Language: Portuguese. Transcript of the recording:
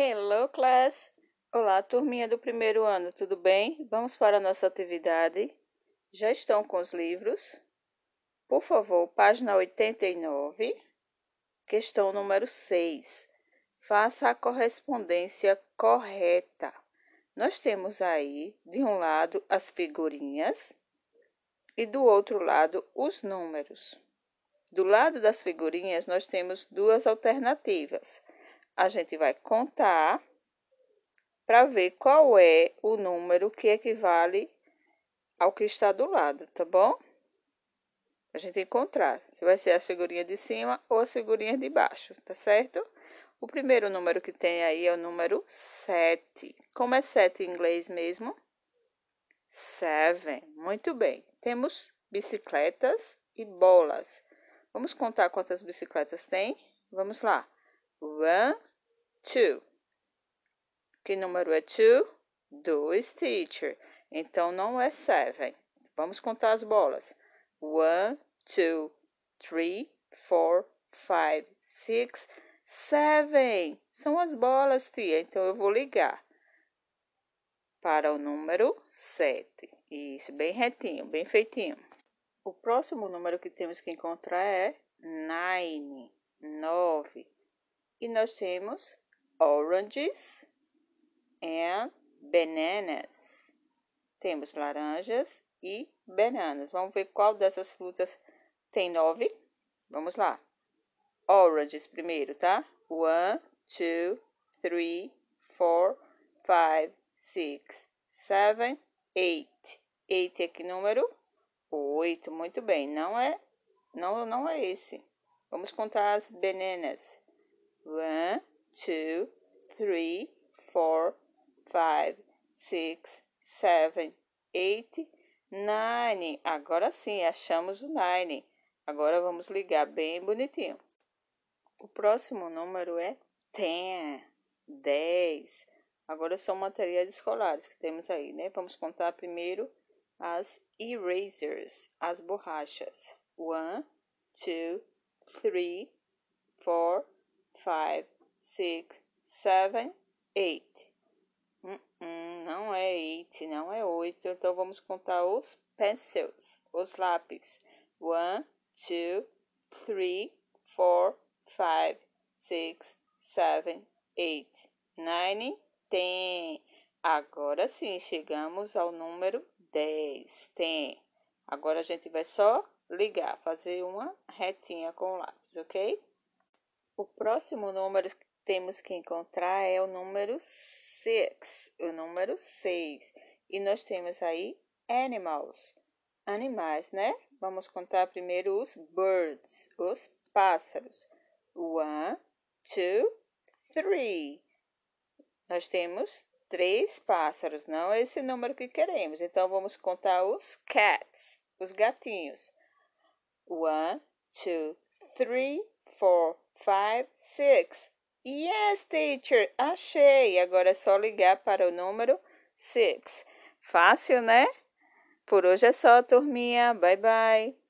Hello, class! Olá, turminha do primeiro ano, tudo bem? Vamos para a nossa atividade. Já estão com os livros? Por favor, página 89, questão número 6. Faça a correspondência correta. Nós temos aí, de um lado, as figurinhas e do outro lado, os números. Do lado das figurinhas, nós temos duas alternativas a gente vai contar para ver qual é o número que equivale ao que está do lado, tá bom? A gente encontrar se vai ser a figurinha de cima ou as figurinhas de baixo, tá certo? O primeiro número que tem aí é o número 7. Como é 7 em inglês mesmo? Seven. Muito bem. Temos bicicletas e bolas. Vamos contar quantas bicicletas tem? Vamos lá. One, two. Que número é two? Dois, teacher. Então, não é seven. Vamos contar as bolas. One, two, three, four, five, six, seven. São as bolas, tia. Então, eu vou ligar para o número sete. Isso, bem retinho, bem feitinho. O próximo número que temos que encontrar é nine, nove. E nós temos oranges and bananas. Temos laranjas e bananas. Vamos ver qual dessas frutas tem nove? Vamos lá. Oranges primeiro, tá? One, two, three, four, five, six, seven, eight. Eight é que número? Oito. Muito bem. Não é, não, não é esse. Vamos contar as bananas. One, two, three, four, five, six, seven, eight, nine. Agora sim, achamos o nine. Agora vamos ligar bem bonitinho. O próximo número é ten, dez. Agora são materiais escolares que temos aí, né? Vamos contar primeiro as erasers, as borrachas. One, two, three, four, five, six, seven, eight. Uh -uh, não é eight, não é oito. Então vamos contar os pencils, os lápis. One, two, three, four, five, six, seven, eight, nine, ten. Agora sim, chegamos ao número dez. Tem. Agora a gente vai só ligar, fazer uma retinha com o lápis, ok? O próximo número temos que encontrar é o número 6, o número 6. E nós temos aí animals, animais, né? Vamos contar primeiro os birds, os pássaros. One, two, three. Nós temos três pássaros, não é esse número que queremos. Então, vamos contar os cats, os gatinhos. One, two, three, four, five, six. Yes, teacher, achei. Agora é só ligar para o número six. Fácil, né? Por hoje é só, turminha. Bye, bye.